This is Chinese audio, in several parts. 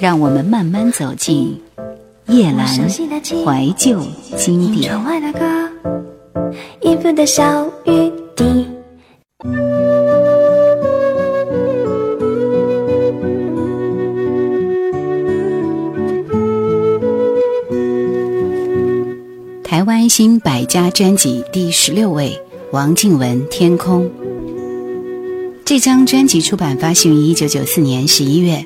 让我们慢慢走进夜阑怀旧经典。台湾新百家专辑第十六位，王靖雯《天空》。这张专辑出版发行于一九九四年十一月。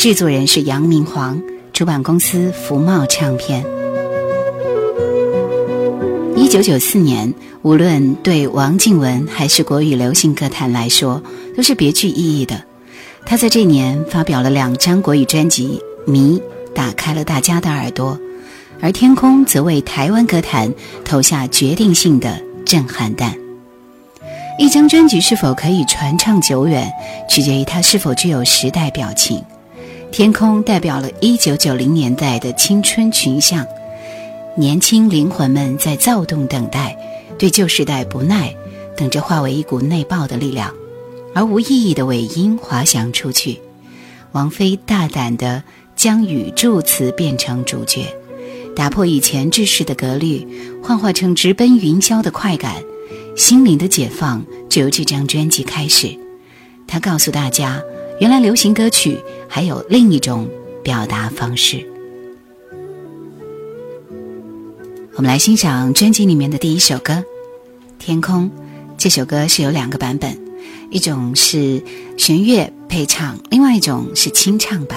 制作人是杨明煌，出版公司福茂唱片。一九九四年，无论对王靖雯还是国语流行歌坛来说，都是别具意义的。他在这年发表了两张国语专辑，《迷》打开了大家的耳朵，而《天空》则为台湾歌坛投下决定性的震撼弹。一张专辑是否可以传唱久远，取决于它是否具有时代表情。天空代表了一九九零年代的青春群像，年轻灵魂们在躁动等待，对旧时代不耐，等着化为一股内爆的力量，而无意义的尾音滑翔出去。王菲大胆地将语助词变成主角，打破以前制式的格律，幻化成直奔云霄的快感，心灵的解放就由这张专辑开始。他告诉大家。原来流行歌曲还有另一种表达方式。我们来欣赏专辑里面的第一首歌《天空》。这首歌是有两个版本，一种是弦乐配唱，另外一种是清唱版。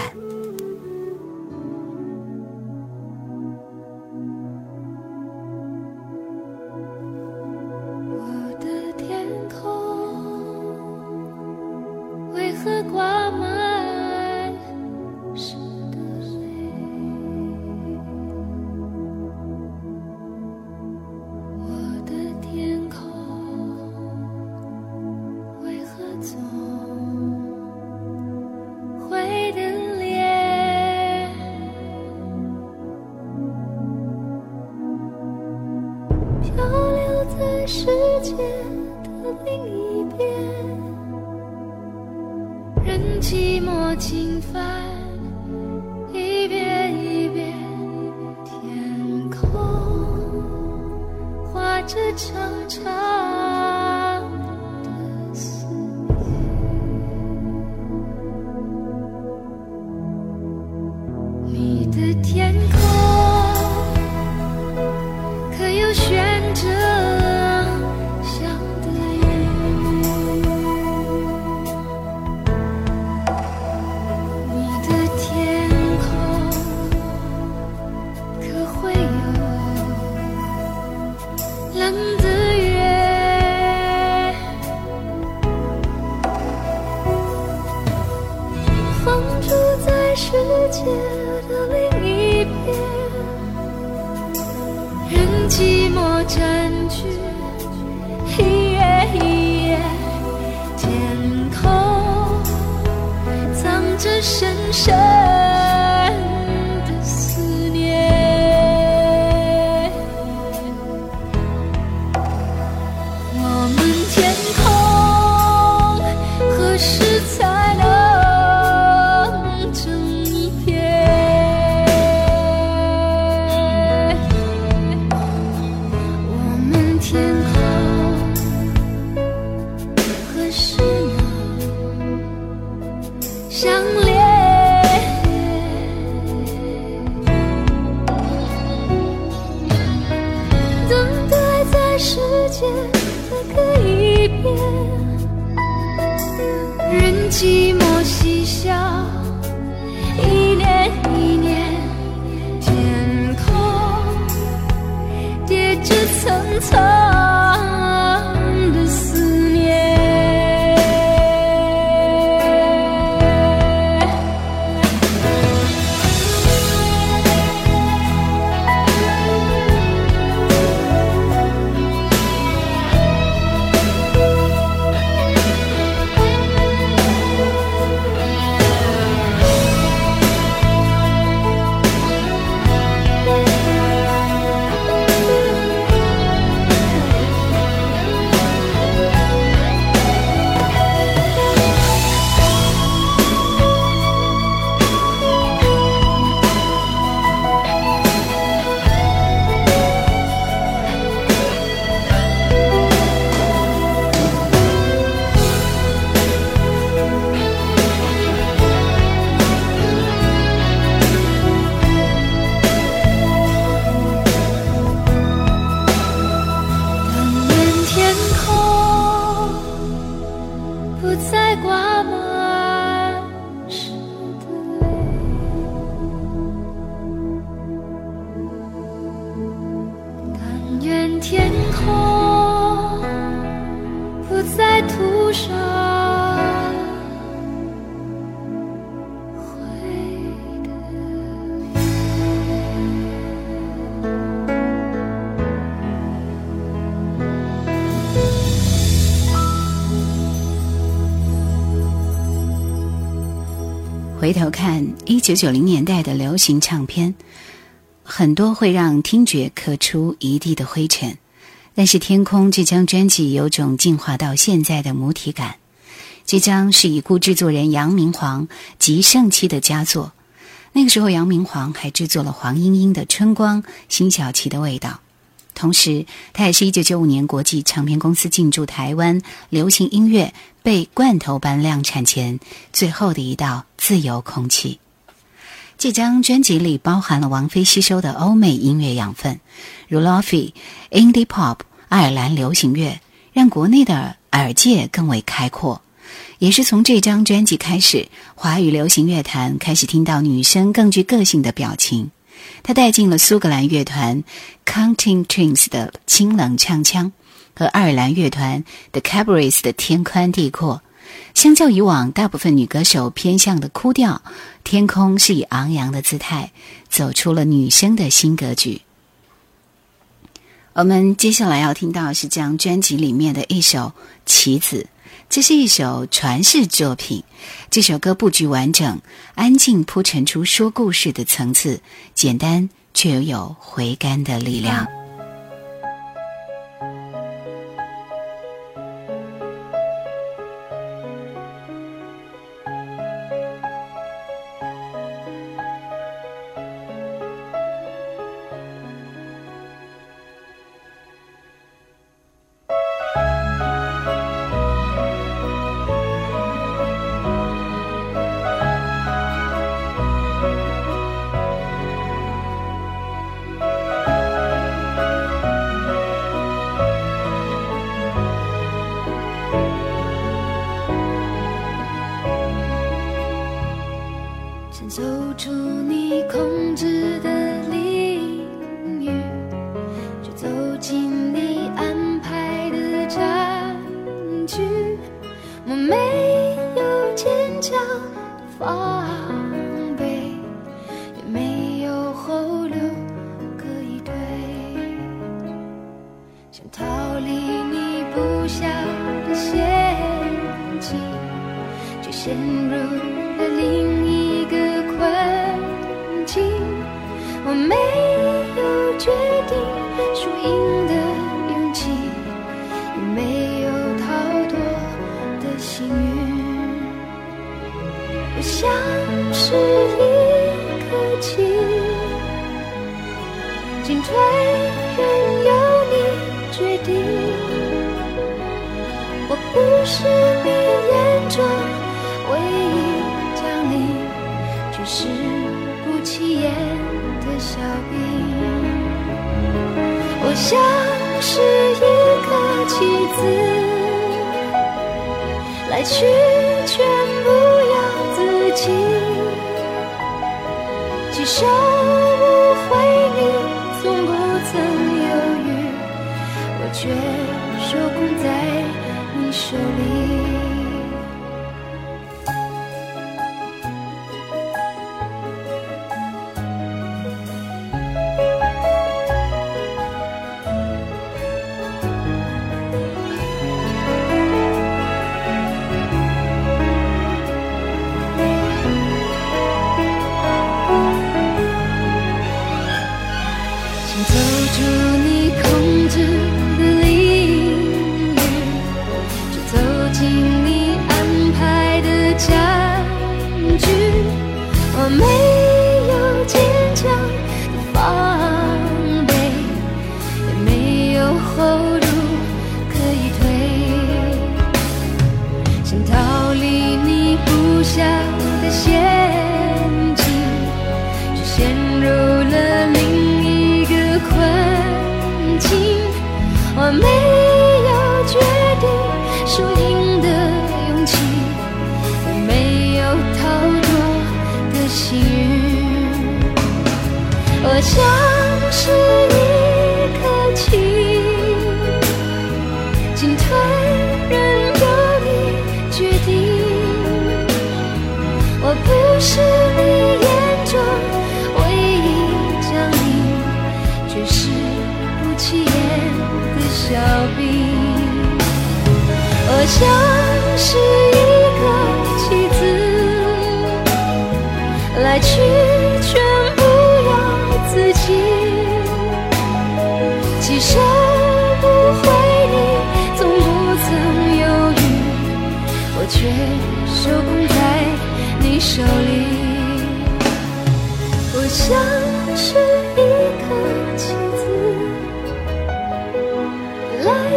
这长长这深深几层层一九九零年代的流行唱片，很多会让听觉刻出一地的灰尘。但是《天空》这张专辑有种进化到现在的母体感。这张是已故制作人杨明煌极盛期的佳作。那个时候，杨明煌还制作了黄莺莺的《春光》《辛晓琪的味道》。同时，他也是一九九五年国际唱片公司进驻台湾流行音乐被罐头般量产前最后的一道自由空气。这张专辑里包含了王菲吸收的欧美音乐养分，如 Lofi、Indie Pop、爱尔兰流行乐，让国内的耳界更为开阔。也是从这张专辑开始，华语流行乐坛开始听到女生更具个性的表情。他带进了苏格兰乐团 Counting Twins 的清冷唱腔和爱尔兰乐团 The Cabarets 的天宽地阔。相较以往大部分女歌手偏向的哭调，天空是以昂扬的姿态走出了女生的新格局。我们接下来要听到是这张专辑里面的一首《棋子》。这是一首传世作品，这首歌布局完整，安静铺陈出说故事的层次，简单却又有回甘的力量。我像是一颗棋进退仍由你决定我不是你眼中唯一将领只是不起眼的小兵。我像是一颗棋子来去手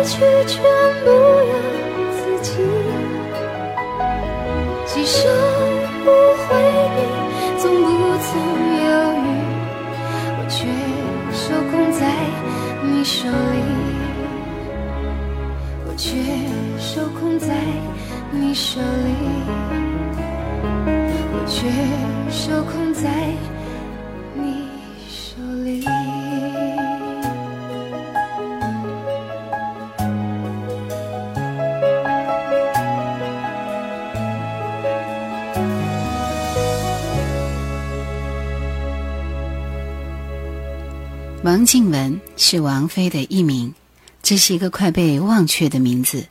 去全不由自己。几手不回你，从不曾犹豫，我却受控在你手里，我却受控在你手里，我却受控在王静雯是王菲的艺名，这是一个快被忘却的名字。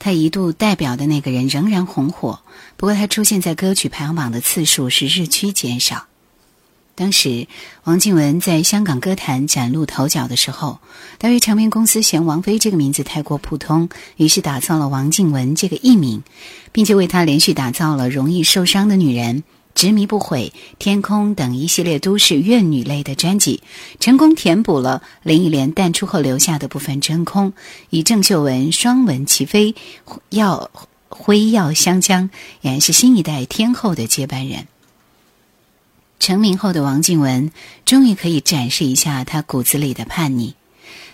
她一度代表的那个人仍然红火，不过她出现在歌曲排行榜的次数是日趋减少。当时，王静雯在香港歌坛崭露头角的时候，大约唱片公司嫌王菲这个名字太过普通，于是打造了王静雯这个艺名，并且为她连续打造了《容易受伤的女人》。执迷不悔、天空等一系列都市怨女类的专辑，成功填补了林忆莲淡出后留下的部分真空，以郑秀文双文齐飞、耀辉耀相将，俨然是新一代天后的接班人。成名后的王静雯终于可以展示一下她骨子里的叛逆。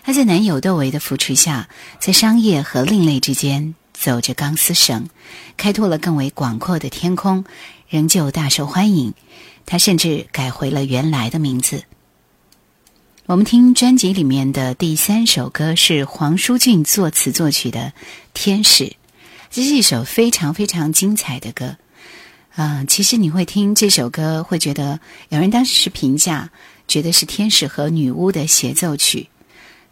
她在男友窦唯的扶持下，在商业和另类之间走着钢丝绳，开拓了更为广阔的天空。仍旧大受欢迎，他甚至改回了原来的名字。我们听专辑里面的第三首歌是黄舒骏作词作曲的《天使》，这是一首非常非常精彩的歌。啊，其实你会听这首歌，会觉得有人当时是评价，觉得是天使和女巫的协奏曲。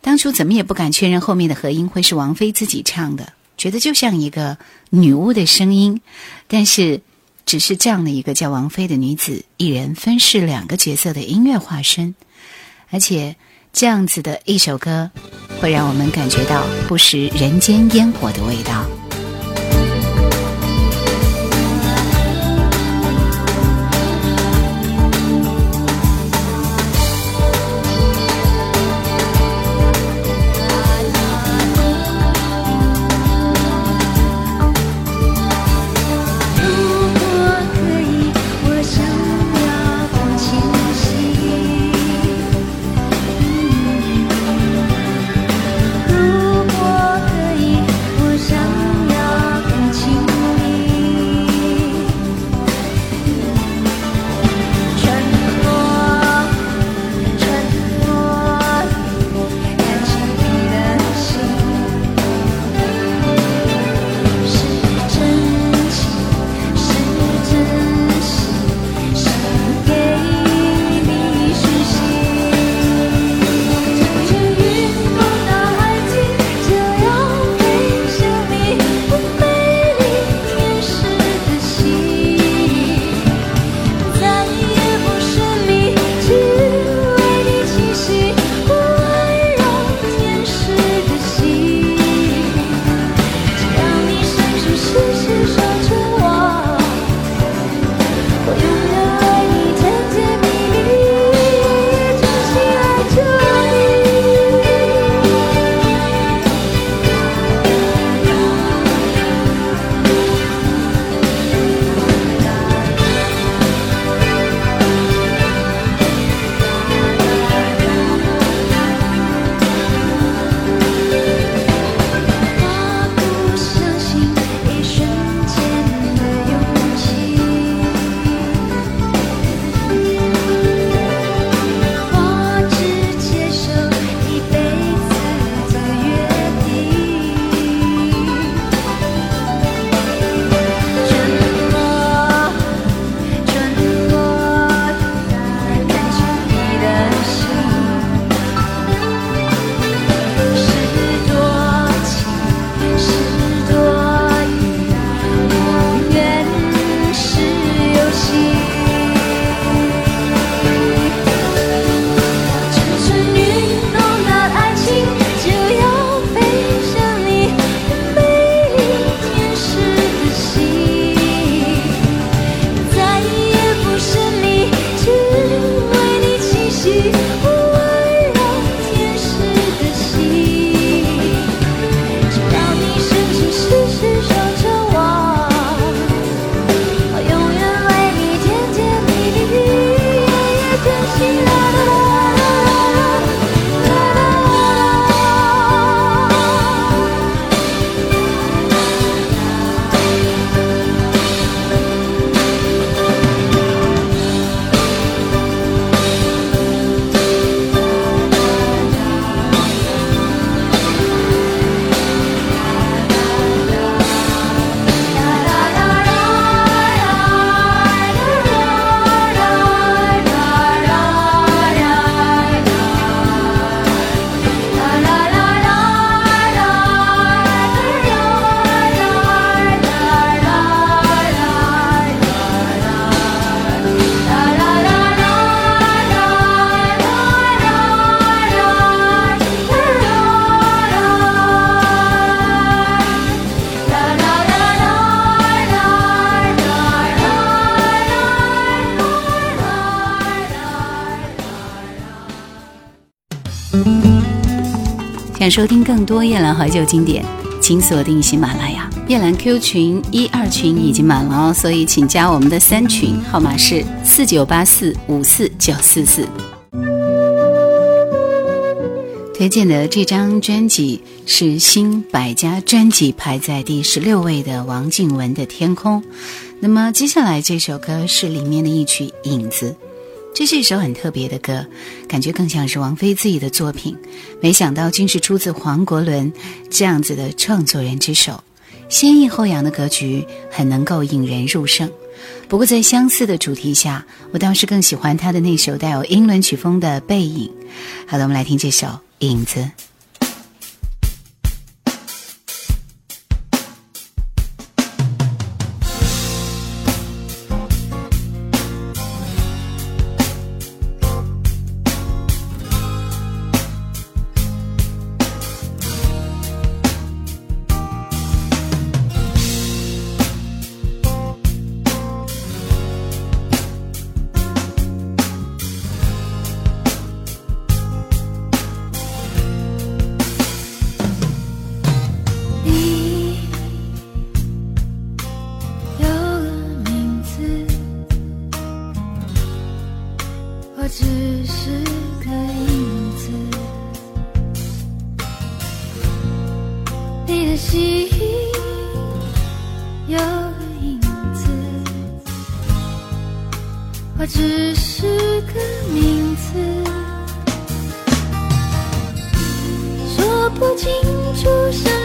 当初怎么也不敢确认后面的和音会是王菲自己唱的，觉得就像一个女巫的声音，但是。只是这样的一个叫王菲的女子，一人分饰两个角色的音乐化身，而且这样子的一首歌，会让我们感觉到不食人间烟火的味道。收听更多夜兰怀旧经典，请锁定喜马拉雅。夜兰 Q 群一二群已经满了哦，所以请加我们的三群，号码是四九八四五四九四四。推荐的这张专辑是新百家专辑排在第十六位的王靖雯的《天空》。那么接下来这首歌是里面的一曲《影子》。这是一首很特别的歌，感觉更像是王菲自己的作品。没想到竟是出自黄国伦这样子的创作人之手，先抑后扬的格局很能够引人入胜。不过在相似的主题下，我倒是更喜欢他的那首带有英伦曲风的《背影》。好的，我们来听这首《影子》。记忆有影子。我只是个名字。说不清楚。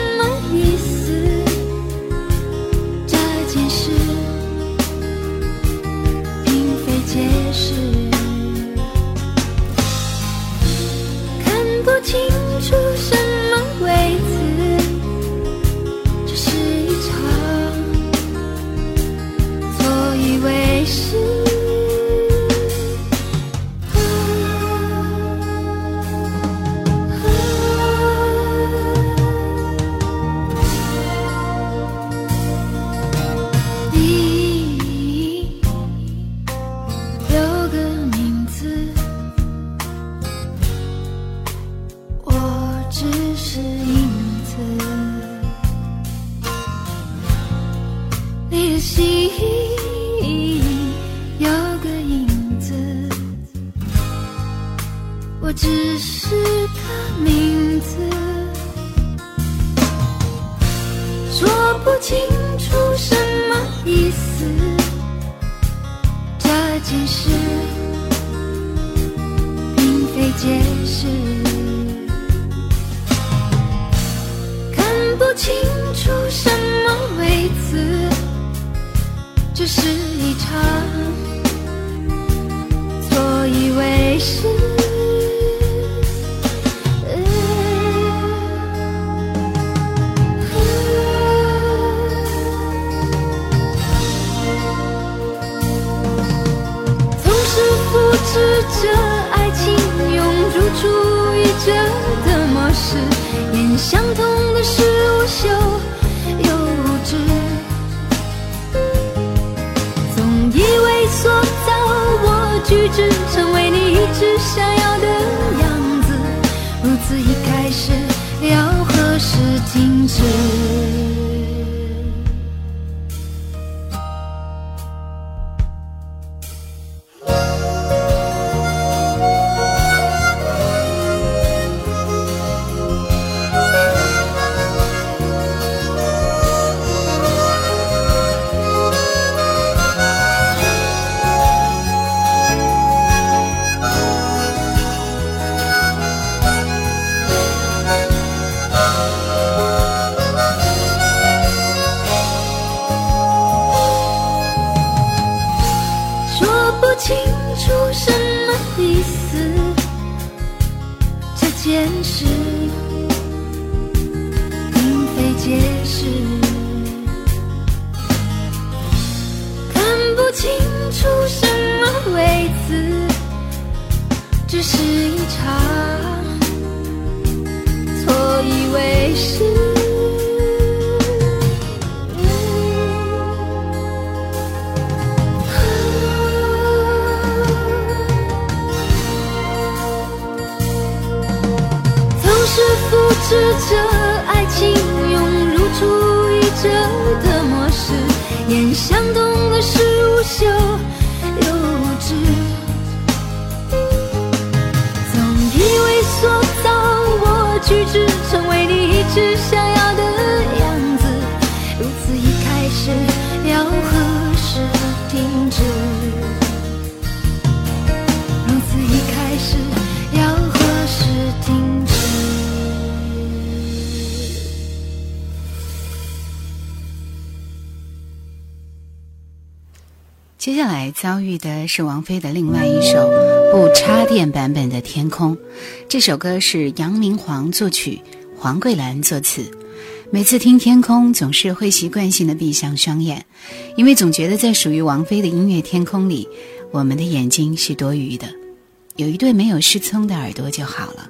只是个名字，说不清楚什么意思。这件事并非解释，看不清楚什么位置，这是一场。相同的时接下来遭遇的是王菲的另外一首不插电版本的《天空》。这首歌是杨明煌作曲，黄桂兰作词。每次听《天空》，总是会习惯性的闭上双眼，因为总觉得在属于王菲的音乐天空里，我们的眼睛是多余的，有一对没有失聪的耳朵就好了。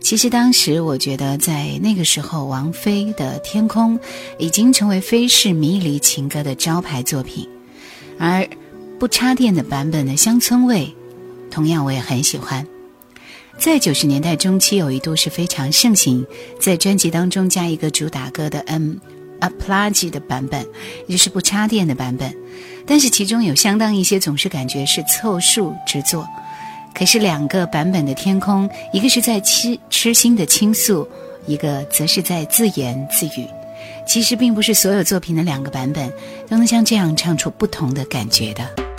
其实当时我觉得，在那个时候，王菲的《天空》已经成为菲式迷离情歌的招牌作品。而不插电的版本的《乡村味》，同样我也很喜欢。在九十年代中期，有一度是非常盛行，在专辑当中加一个主打歌的 “M a p l a g 的版本，也就是不插电的版本。但是其中有相当一些总是感觉是凑数之作。可是两个版本的《天空》，一个是在痴痴心的倾诉，一个则是在自言自语。其实并不是所有作品的两个版本都能像这样唱出不同的感觉的。